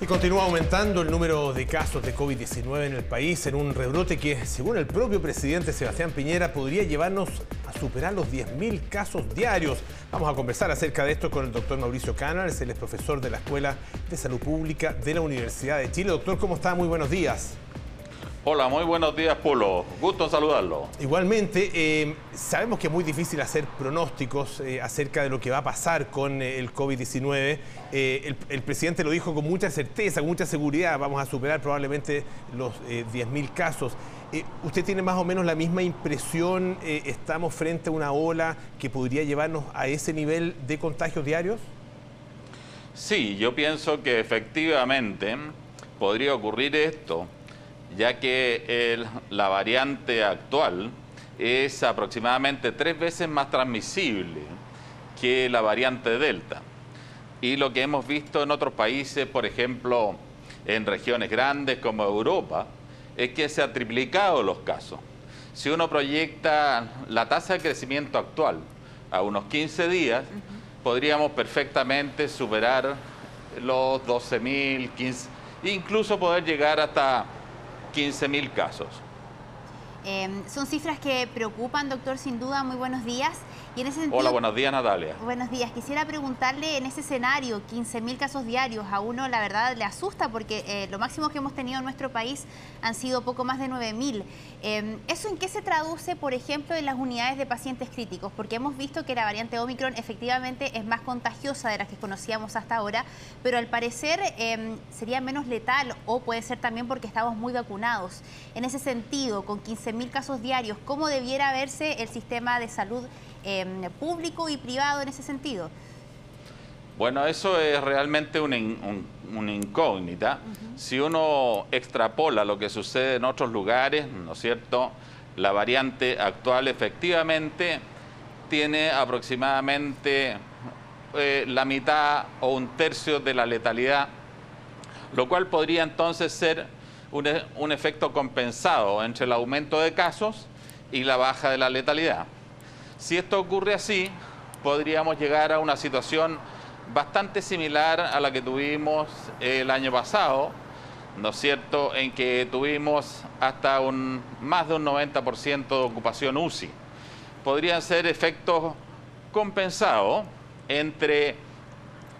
Y continúa aumentando el número de casos de COVID-19 en el país en un rebrote que, según el propio presidente Sebastián Piñera, podría llevarnos a superar los 10.000 casos diarios. Vamos a conversar acerca de esto con el doctor Mauricio Canales, él es profesor de la Escuela de Salud Pública de la Universidad de Chile. Doctor, ¿cómo está? Muy buenos días. Hola, muy buenos días, Polo. Gusto saludarlo. Igualmente, eh, sabemos que es muy difícil hacer pronósticos eh, acerca de lo que va a pasar con eh, el COVID-19. El, el, presidente lo dijo con mucha certeza, con mucha seguridad. Vamos a superar probablemente los 10.000 casos. ¿Usted tiene más o menos la misma impresión? ¿Estamos frente a una ola que podría llevarnos a ese nivel de contagios diarios? Sí, yo pienso que efectivamente podría ocurrir esto ya que la variante actual es aproximadamente tres veces más transmisible que la variante Delta. Y lo que hemos visto en otros países, por ejemplo, en regiones grandes como Europa, es que se han triplicado los casos. Si uno proyecta la tasa de crecimiento actual a unos 15 días, podríamos perfectamente superar los 12.000, 15, incluso poder llegar hasta 15.000 casos. Em, son cifras que preocupan, doctor, sin duda. Muy buenos días. Y en ese sentido, Hola, buenos días, Natalia. Buenos días. Quisiera preguntarle en ese escenario, 15.000 casos diarios, a uno la verdad le asusta porque eh, lo máximo que hemos tenido en nuestro país han sido poco más de 9.000. Em, ¿Eso en qué se traduce, por ejemplo, en las unidades de pacientes críticos? Porque hemos visto que la variante Omicron efectivamente es más contagiosa de las que conocíamos hasta ahora, pero al parecer em, sería menos letal o puede ser también porque estamos muy vacunados. En ese sentido, con 15.000 casos diarios, ¿cómo debiera verse el sistema de salud Em, público y privado en ese sentido? Bueno, eso es realmente una, incógnita. Si uno extrapola lo que sucede en otros lugares, ¿no es cierto? La variante actual efectivamente tiene aproximadamente eh, la mitad o un tercio de la letalidad, lo cual podría entonces ser un, un efecto compensado entre el aumento de casos y la baja de la letalidad. Si esto ocurre así, podríamos llegar a una situación bastante similar a la que tuvimos el año pasado, ¿no es cierto?, en que tuvimos hasta un, más de un 90% de ocupación UCI. Podrían ser efectos compensados entre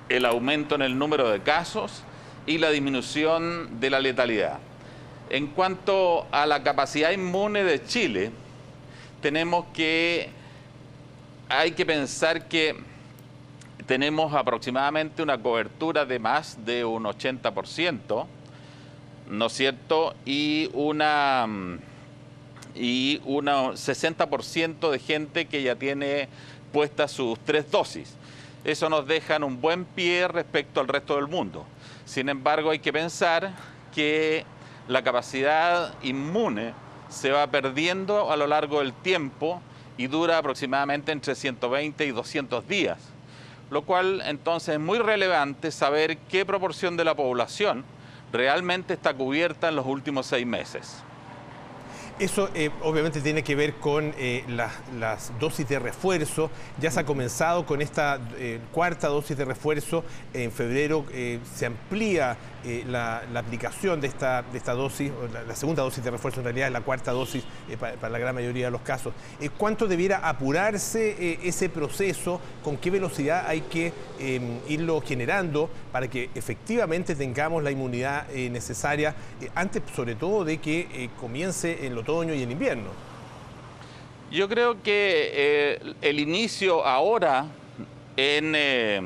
el aumento en el número de casos y la disminución de la letalidad. En cuanto a la capacidad inmune de Chile, tenemos que hay que pensar que tenemos aproximadamente una cobertura de más de un 80%, ¿no es cierto? Y una y un 60% de gente que ya tiene puestas sus tres dosis. Eso nos deja en un buen pie respecto al resto del mundo. Sin embargo, hay que pensar que la capacidad inmune se va perdiendo a lo largo del tiempo y dura aproximadamente entre 120 y 200 días, lo cual entonces es muy relevante saber qué proporción de la población realmente está cubierta en los últimos seis meses. Eso eh, obviamente tiene que ver con eh, las dosis de refuerzo. Ya se ha comenzado con esta eh, cuarta dosis de refuerzo. En febrero se amplía la, aplicación de esta, de esta dosis, la, segunda dosis de refuerzo en realidad es la cuarta dosis para, la gran mayoría de los casos. ¿Cuánto debiera apurarse ese proceso? ¿Con qué velocidad hay que em, irlo generando para que efectivamente tengamos la inmunidad necesaria antes sobre todo de que comience en los otoño y el invierno. Yo creo que eh, el inicio ahora en, eh,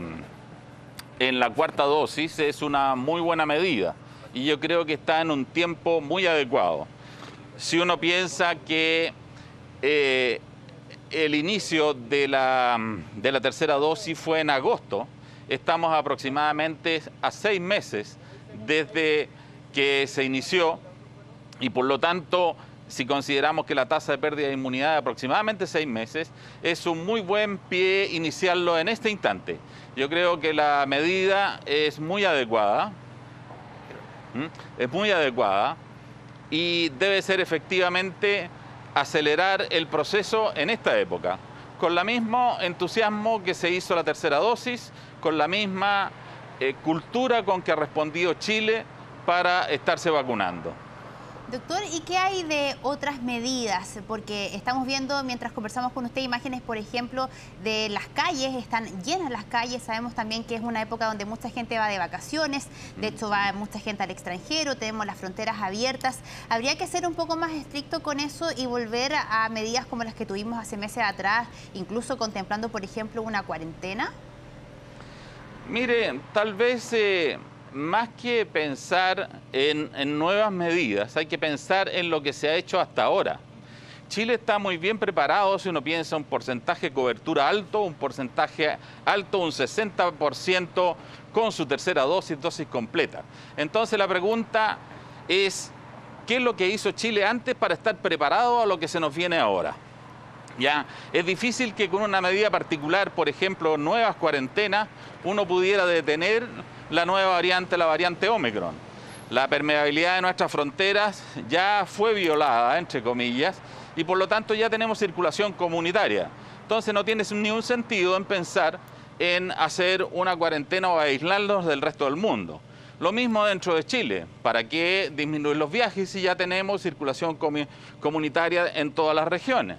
en la cuarta dosis es una muy buena medida y yo creo que está en un tiempo muy adecuado. Si uno piensa que eh, el inicio de la, de la tercera dosis fue en agosto, estamos aproximadamente a seis meses desde que se inició y por lo tanto si consideramos que la tasa de pérdida de inmunidad de aproximadamente seis meses, es un muy buen pie iniciarlo en este instante. Yo creo que la medida es muy adecuada, es muy adecuada y debe ser efectivamente acelerar el proceso en esta época, con el mismo entusiasmo que se hizo la tercera dosis, con la misma eh, cultura con que ha respondido Chile para estarse vacunando. Doctor, ¿y qué hay de otras medidas? Porque estamos viendo, mientras conversamos con usted, imágenes, por ejemplo, de las calles, están llenas las calles, sabemos también que es una época donde mucha gente va de vacaciones, de hecho va mucha gente al extranjero, tenemos las fronteras abiertas. ¿Habría que ser un poco más estricto con eso y volver a medidas como las que tuvimos hace meses atrás, incluso contemplando, por ejemplo, una cuarentena? Mire, tal vez... Eh, más que pensar en, nuevas medidas, hay que pensar en lo que se ha hecho hasta ahora. Chile está muy bien preparado si uno piensa un porcentaje de cobertura alto, un porcentaje alto, un 60% con su tercera dosis, dosis completa. Entonces la pregunta es, ¿qué es lo que hizo Chile antes para estar preparado a lo que se nos viene ahora? ¿Ya? Es difícil que con una medida particular, por ejemplo, nuevas cuarentenas, uno pudiera detener la nueva variante, la variante Omicron. La permeabilidad de nuestras fronteras ya fue violada, entre comillas, y por lo tanto ya tenemos circulación comunitaria. Entonces no tiene ningún sentido en pensar en hacer una cuarentena o aislarnos del resto del mundo. Lo mismo dentro de Chile. ¿Para qué disminuir los viajes si ya tenemos circulación comunitaria en todas las regiones?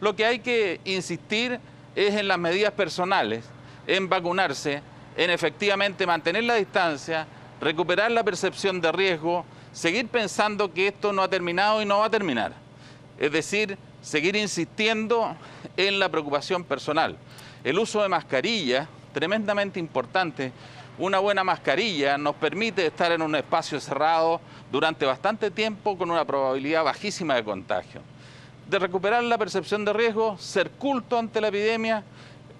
Lo que hay que insistir es en las medidas personales, en vacunarse, en efectivamente mantener la distancia, recuperar la percepción de riesgo, seguir pensando que esto no ha terminado y no va a terminar. Es decir, seguir insistiendo en la preocupación personal. El uso de mascarilla, tremendamente importante. Una buena mascarilla nos permite estar en un espacio cerrado durante bastante tiempo con una probabilidad bajísima de contagio. De recuperar la percepción de riesgo, ser culto ante la epidemia,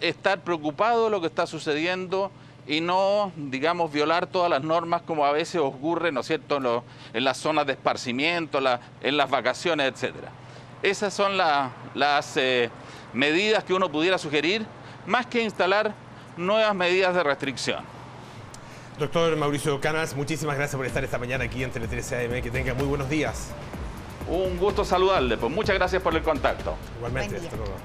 estar preocupado de lo que está sucediendo y no, digamos, violar todas las normas como a veces ocurre, ¿no es cierto?, en, las zonas de esparcimiento, en las vacaciones, etcétera. Esas son las eh, medidas que uno pudiera sugerir, más que instalar nuevas medidas de restricción. Doctor Mauricio Canas, muchísimas gracias por estar esta mañana aquí en Tele 13 AM. Que tenga muy buenos días. Un gusto saludarle, pues muchas gracias por el contacto. Igualmente, hasta luego.